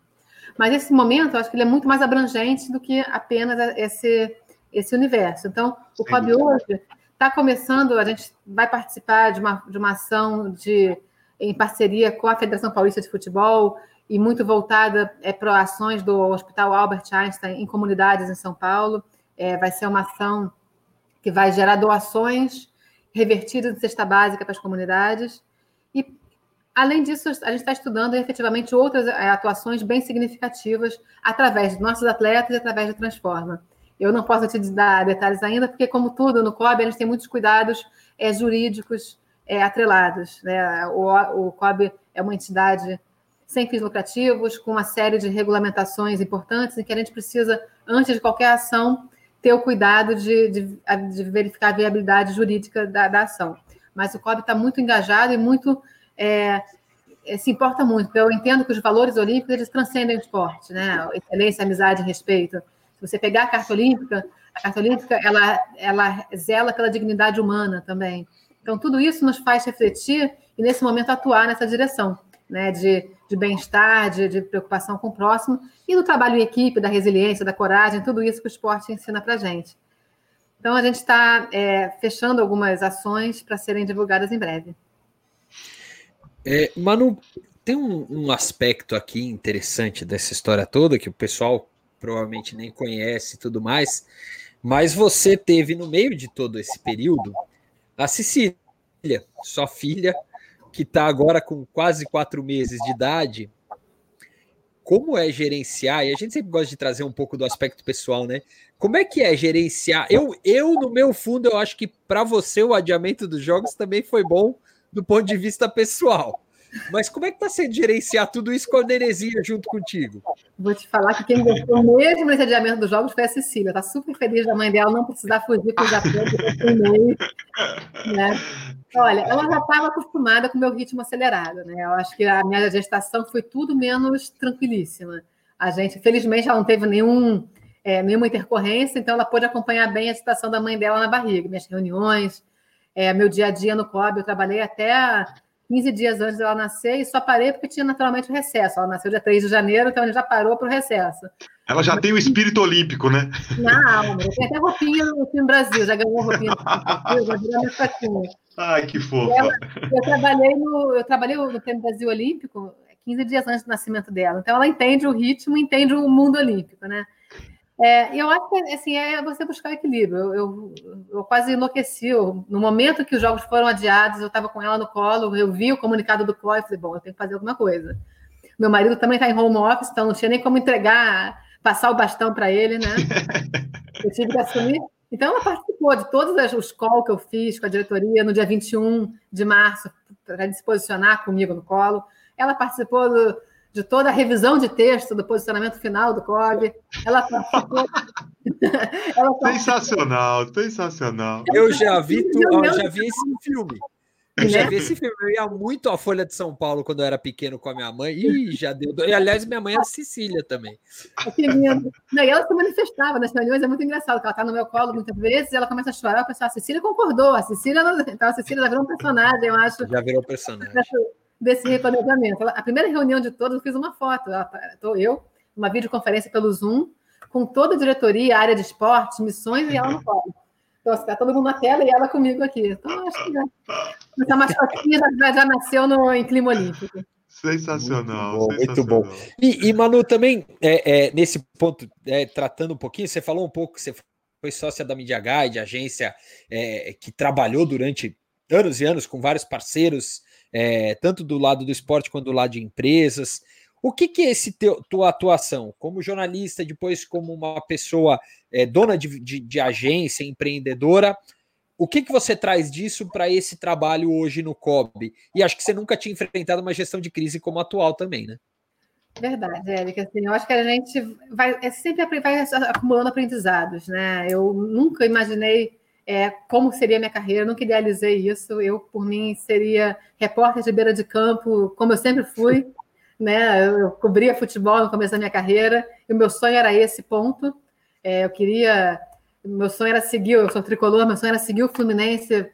Mas esse momento, eu acho que ele é muito mais abrangente do que apenas esse, esse universo. Então, o COB hoje está começando, a gente vai participar de uma, de uma ação de, em parceria com a Federação Paulista de Futebol e muito voltada é, para ações do Hospital Albert Einstein em comunidades em São Paulo. É, vai ser uma ação que vai gerar doações revertidas em cesta básica para as comunidades. E Além disso, a gente está estudando efetivamente outras é, atuações bem significativas através dos nossos atletas e através da Transforma. Eu não posso te dar detalhes ainda, porque, como tudo no COB, a gente tem muitos cuidados é, jurídicos é, atrelados. Né? O, o COB é uma entidade sem fins lucrativos, com uma série de regulamentações importantes, em que a gente precisa, antes de qualquer ação, ter o cuidado de, de, de verificar a viabilidade jurídica da, da ação. mas o COB está muito engajado e muito é, é, se importa muito, porque eu entendo que os valores olímpicos eles transcendem o esporte, né? Excelência, amizade, respeito. Se você pegar a carta olímpica, a carta olímpica ela, ela zela pela dignidade humana também. Então, tudo isso nos faz refletir e, nesse momento, atuar nessa direção, né? De, de bem-estar, de, de preocupação com o próximo e do trabalho em equipe, da resiliência, da coragem, tudo isso que o esporte ensina para gente. Então, a gente está é, fechando algumas ações para serem divulgadas em breve. É, Manu, tem um, um, aspecto aqui interessante dessa história toda que o pessoal provavelmente nem conhece e tudo mais, mas você teve no meio de todo esse período a Cecília, sua filha, que está agora com quase quatro meses de idade. Como é gerenciar? E a gente sempre gosta de trazer um pouco do aspecto pessoal, né? Como é que é gerenciar? Eu, eu no meu fundo, eu acho que para você o adiamento dos jogos também foi bom do ponto de vista pessoal. Mas como é que está sendo gerenciar tudo isso com a Nerezinha junto contigo? Vou te falar que quem gostou mesmo desse adiamento dos jogos foi a Cecília. Está super feliz da mãe dela não precisar fugir com os apoios né? Olha, ela já estava acostumada com o meu ritmo acelerado, né? Eu acho que a minha gestação foi tudo menos tranquilíssima. A gente, felizmente, ela não teve nenhum, é, nenhuma intercorrência, então ela pôde acompanhar bem a situação da mãe dela na barriga, minhas reuniões, é, meu dia a dia no COB. Eu trabalhei até 15 dias antes dela nascer e só parei porque tinha naturalmente o recesso. Ela nasceu dia 3 de janeiro, então ele já parou para o recesso. Ela já tem o espírito olímpico, né? Na alma. Tem até roupinha no time Brasil, já ganhou roupinha no Brasil, já virou fraquinha. Ai, que fofa. Ela, eu trabalhei no, eu trabalhei no Prêmio Brasil Olímpico 15 dias antes do nascimento dela. Então ela entende o ritmo, entende o mundo olímpico, né? É, eu acho que assim, é você buscar equilíbrio. Eu, eu, eu quase enlouqueci. Eu, no momento que os jogos foram adiados, eu estava com ela no colo, eu vi o comunicado do COI e falei, bom, eu tenho que fazer alguma coisa. Meu marido também está em home office, então não tinha nem como entregar, passar o bastão para ele, né? Eu tive que assumir. Então, ela participou de todos os calls que eu fiz com a diretoria no dia 21 de março, para se posicionar comigo no colo. Ela participou do, de toda a revisão de texto do posicionamento final do COB. Ela participou. ela participou... Sensacional, sensacional. Eu já vi, tu, eu já vi esse filme. Eu já né? vi esse filme. Eu ia muito à Folha de São Paulo quando eu era pequeno com a minha mãe. E já deu. E, aliás, minha mãe é Sicília também. Que lindo. Não, e ela se manifestava nas reuniões, é muito engraçado, porque ela está no meu colo muitas vezes e ela começa a chorar. Eu penso, a Cecília concordou. A Cecília, então, a Cecília já virou um personagem, eu acho. Já virou personagem desse replanejamento. A primeira reunião de todos, eu fiz uma foto. Estou eu, uma videoconferência pelo Zoom, com toda a diretoria, área de esportes, missões, e ela no colo. Então, está todo mundo na tela e ela comigo aqui. Então, acho que já, essa mascotinha já, já nasceu no, em clima olímpico. Sensacional. Muito bom. Sensacional. Muito bom. E, e, Manu, também, é, é, nesse ponto, é, tratando um pouquinho, você falou um pouco, você foi sócia da Media Guide, agência é, que trabalhou durante anos e anos com vários parceiros é, tanto do lado do esporte quanto do lado de empresas. O que, que é esse teu, tua atuação como jornalista, depois como uma pessoa é, dona de, de, de, agência, empreendedora? O que, que você traz disso para esse trabalho hoje no COB? E acho que você nunca tinha enfrentado uma gestão de crise como a atual também, né? Verdade, Érica. Assim, eu acho que a gente vai é sempre vai acumulando aprendizados, né? Eu nunca imaginei é, como seria minha carreira, eu nunca idealizei isso. Eu, por mim, seria repórter de beira de campo, como eu sempre fui. Né? Eu, cobria futebol no começo da minha carreira, e o meu sonho era esse ponto. É, eu queria. Meu sonho era seguir, eu sou tricolor, meu sonho era seguir o Fluminense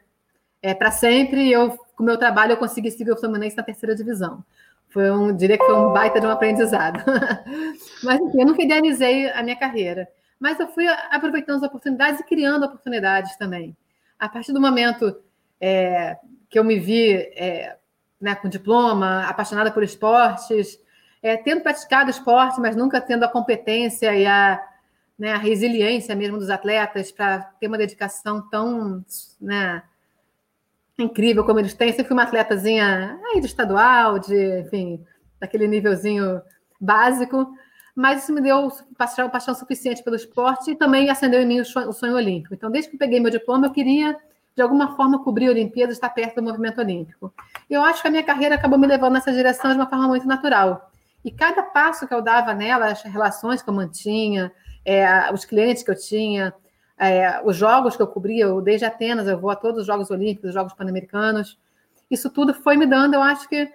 é, para sempre, e eu, com o meu trabalho, eu consegui seguir o Fluminense na terceira divisão. Foi um, diria que foi um baita de um aprendizado. Mas, enfim, eu nunca idealizei a minha carreira mas eu fui aproveitando as oportunidades e criando oportunidades também. A partir do momento é, que eu me vi é, né, com diploma, apaixonada por esportes, é, tendo praticado esporte, mas nunca tendo a competência e a, né, a resiliência mesmo dos atletas para ter uma dedicação tão né, incrível como eles têm. Sempre fui uma atletazinha aí do estadual, de, enfim, daquele nívelzinho básico, mas isso me deu paixão, paixão suficiente pelo esporte e também acendeu em mim o sonho, o sonho, olímpico. Então, desde que peguei meu diploma, eu queria, de alguma forma, cobrir a Olimpíada, estar perto do movimento olímpico. Eu acho que a minha carreira acabou me levando nessa direção de uma forma muito natural. E cada passo que eu dava nela, as relações que eu mantinha, é, os clientes que eu tinha, é, os jogos que eu cobria, eu, desde Atenas, eu vou a todos os Jogos Olímpicos, os Jogos Pan-Americanos. Isso tudo foi me dando, eu acho que,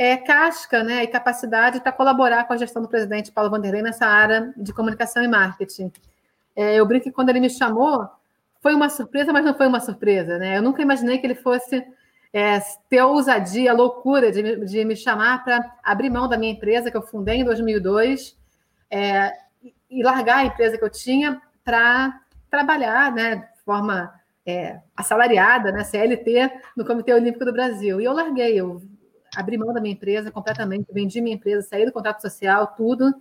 é, casca né, e capacidade para colaborar com a gestão do presidente Paulo Vanderlei nessa área de comunicação e marketing. É, eu brinco que quando ele me chamou, foi uma surpresa, mas não foi uma surpresa. Né? Eu nunca imaginei que ele fosse é, ter a ousadia, a loucura de, de me chamar para abrir mão da minha empresa, que eu fundei em 2002, é, e largar a empresa que eu tinha para trabalhar né, de forma é, assalariada, né, CLT, no Comitê Olímpico do Brasil. E eu larguei, eu abri mão da minha empresa completamente, vendi minha empresa, saí do contrato social, tudo,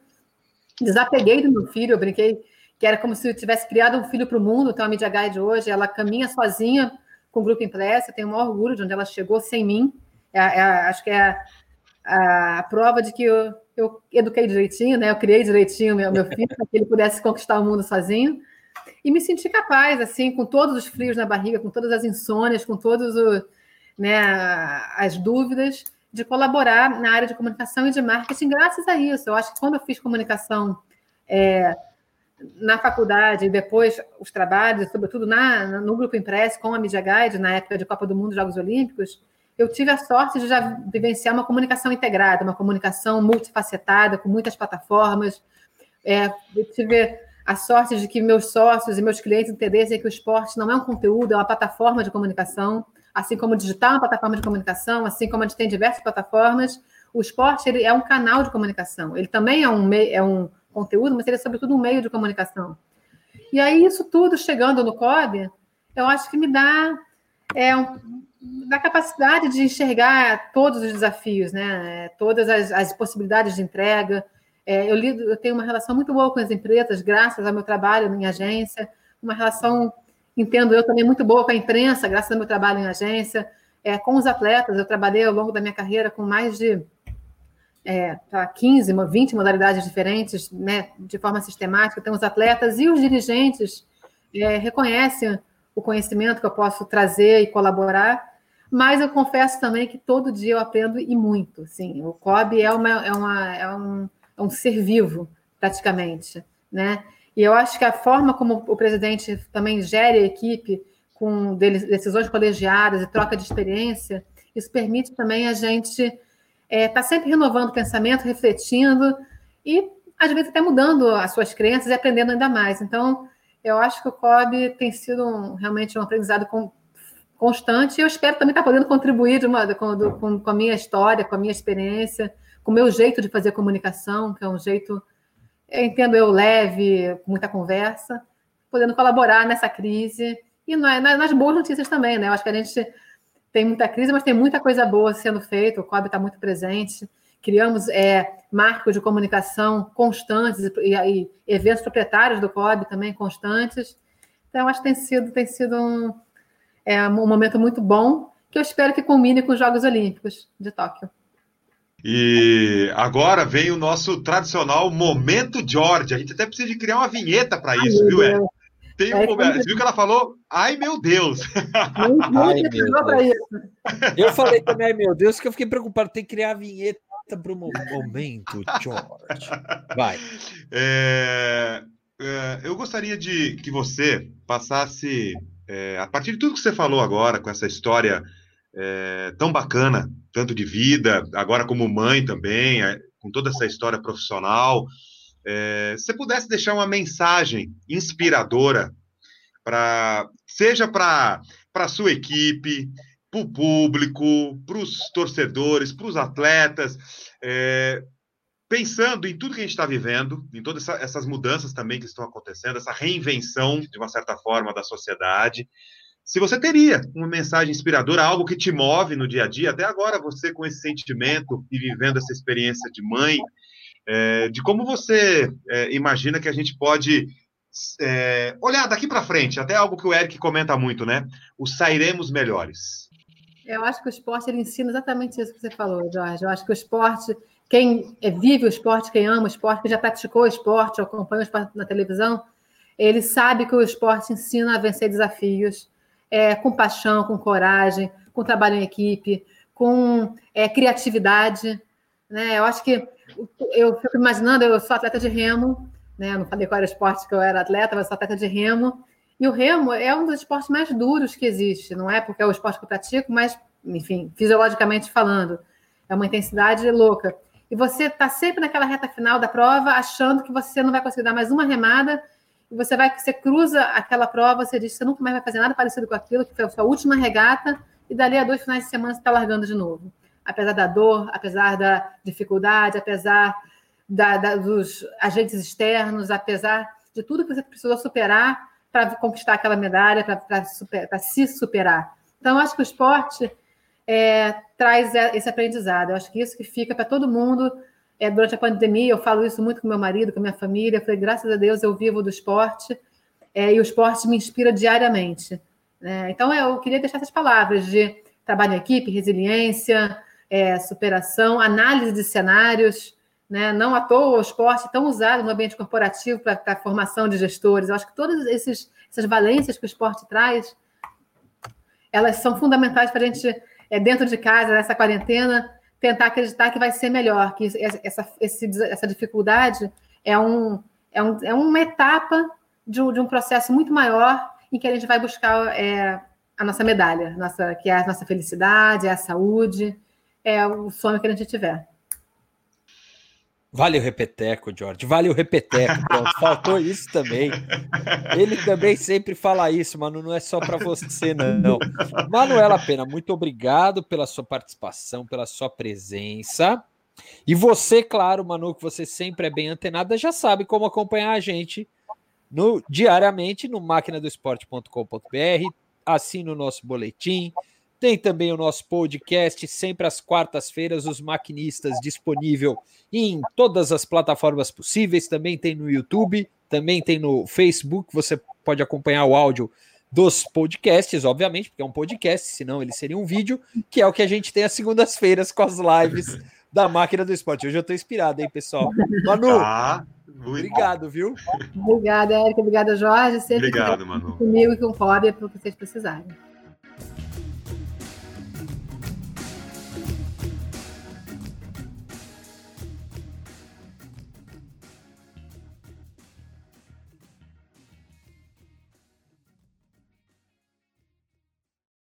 desapeguei do meu filho, eu brinquei que era como se eu tivesse criado um filho para o mundo, então a Media Guide hoje, ela caminha sozinha com o Grupo Impressa, eu tenho o maior orgulho de onde ela chegou sem mim, é, é, acho que é a, a, prova de que eu, eu eduquei direitinho, né? Eu criei direitinho meu, meu filho para que ele pudesse conquistar o mundo sozinho. E me senti capaz, assim, com todos os frios na barriga, com todas as insônias, com todas né, as dúvidas, de colaborar na área de comunicação e de marketing graças a isso. Eu acho que quando eu fiz comunicação é, na faculdade e depois os trabalhos, sobretudo na, no Grupo Impress com a Media Guide, na época de Copa do Mundo Jogos Olímpicos, eu tive a sorte de já vivenciar uma comunicação integrada, uma comunicação multifacetada, com muitas plataformas. É, eu tive a sorte de que meus sócios e meus clientes entendessem que o esporte não é um conteúdo, é uma plataforma de comunicação, assim como o digital é uma plataforma de comunicação, assim como a gente tem diversas plataformas, o esporte ele é um canal de comunicação. Ele também é um, é um conteúdo, mas ele é sobretudo um meio de comunicação. E aí, isso tudo chegando no COB, eu acho que me dá é, um, da capacidade de enxergar todos os desafios, né? todas as, as possibilidades de entrega, é, eu, lido, eu tenho uma relação muito boa com as empresas, graças ao meu trabalho em agência, uma relação, entendo eu, também muito boa com a imprensa, graças ao meu trabalho em agência, é, com os atletas. Eu trabalhei ao longo da minha carreira com mais de é, 15, 20 modalidades diferentes, né, de forma sistemática. Então, os atletas e os dirigentes é, reconhecem o conhecimento que eu posso trazer e colaborar, mas eu confesso também que todo dia eu aprendo e muito. Sim, o COB é, uma, é, uma, é um é um ser vivo, praticamente, né? E eu acho que a forma como o presidente também gere a equipe com decisões colegiadas e troca de experiência, isso permite também a gente estar é, tá sempre renovando o pensamento, refletindo e, às vezes, até mudando as suas crenças e aprendendo ainda mais. Então, eu acho que o COB tem sido um, realmente um aprendizado com, constante e eu espero também estar podendo contribuir uma, com, com, com a minha história, com a minha experiência, com o meu jeito de fazer comunicação, que é um jeito, entendo eu, leve, com muita conversa, podendo colaborar nessa crise e nas boas notícias também, né? Eu acho que a gente tem muita crise, mas tem muita coisa boa sendo feita, o COB está muito presente. Criamos é, marcos de comunicação constantes e, e, eventos proprietários do COB também constantes. Então, acho que tem sido, tem sido um, é, um momento muito bom, que eu espero que culmine com os Jogos Olímpicos de Tóquio. E agora vem o nosso tradicional Momento George. A gente até precisa de criar uma vinheta para isso, viu, Ed? Tem um momento. Você viu que ela falou? Ai, meu Deus! ai, meu Deus. Eu falei também, ai, meu Deus, que eu fiquei preocupado. Tem que criar a vinheta para o momento, George. Vai. É, é, eu gostaria de que você passasse, é, a partir de tudo que você falou agora, com essa história é, tão bacana, tanto de vida, agora como mãe também, é, com toda essa história profissional. É, pudesse deixar uma mensagem inspiradora para seja para a sua equipe, para o público, para os torcedores, para os atletas, é, pensando em tudo que a gente está vivendo, em todas essa, essas mudanças também que estão acontecendo, essa reinvenção, de uma certa forma, da sociedade, se você teria uma mensagem inspiradora, algo que te move no dia a dia, até agora você com esse sentimento e vivendo essa experiência de mãe, é, de como você é, imagina que a gente pode é, olhar daqui para frente, até algo que o Eric comenta muito, né? O sairemos melhores. Eu acho que o esporte ele ensina exatamente isso que você falou, Jorge. Eu acho que o esporte, quem vive o esporte, quem ama o esporte, quem já praticou o esporte, acompanha o esporte na televisão, ele sabe que o esporte ensina a vencer desafios, é, com paixão, com coragem, com trabalho em equipe, com é, criatividade. Né? Eu acho que eu fico imaginando, eu sou atleta de remo, né? não falei qual era o esporte que eu era atleta, mas sou atleta de remo, E o remo é um dos esportes mais duros que existe, não é porque é o esporte que eu pratico, mas, enfim, fisiologicamente falando, é uma intensidade louca. E você está sempre naquela reta final da prova, achando que você não vai conseguir dar mais uma remada, e você vai, você cruza aquela prova, você diz que você nunca mais vai fazer nada parecido com aquilo, que foi a sua última regata, e dali a dois finais de semana você está largando de novo. Apesar da dor, apesar da dificuldade, apesar da, da, dos agentes externos, apesar de tudo que você precisou superar para conquistar aquela medalha, para se superar. Então, eu acho que o esporte é, traz esse aprendizado. Eu acho que isso que fica para todo mundo. É, durante a pandemia, eu falo isso muito com meu marido, com minha família. Eu falei, graças a Deus, eu vivo do esporte é, e o esporte me inspira diariamente. Né? Então, eu queria deixar essas palavras de trabalho em equipe, resiliência, é, superação, análise de cenários. Né? Não à toa o esporte é tão usado no ambiente corporativo para a formação de gestores. Eu acho que todas esses, essas valências que o esporte traz, elas são fundamentais para a gente, é, dentro de casa, nessa quarentena, tentar acreditar que vai ser melhor, que essa, esse, essa dificuldade é, um, é, um, é uma etapa de um, de um processo muito maior em que a gente vai buscar é, a nossa medalha, nossa, que é a nossa felicidade, é a saúde, é o sonho que a gente tiver. Vale o repeteco, George. Vale o repeteco. Pronto, faltou isso também. Ele também sempre fala isso, mano. Não é só para você, não. Manuela Pena, muito obrigado pela sua participação, pela sua presença. E você, claro, Manu, que você sempre é bem antenada, já sabe como acompanhar a gente no, diariamente no máquinadoesporte.com.br. Assina o nosso boletim, tem também o nosso podcast, sempre às quartas-feiras, os maquinistas disponível em todas as plataformas possíveis. Também tem no YouTube, também tem no Facebook. Você pode acompanhar o áudio dos podcasts, obviamente, porque é um podcast, senão ele seria um vídeo, que é o que a gente tem às segundas-feiras com as lives da máquina do esporte. Hoje eu estou inspirado, hein, pessoal? Manu, ah, obrigado, bom. viu? Obrigada, Érica. Obrigada, Jorge. Sempre obrigado, Manu. Comigo e com o Fábio, para o que vocês precisarem.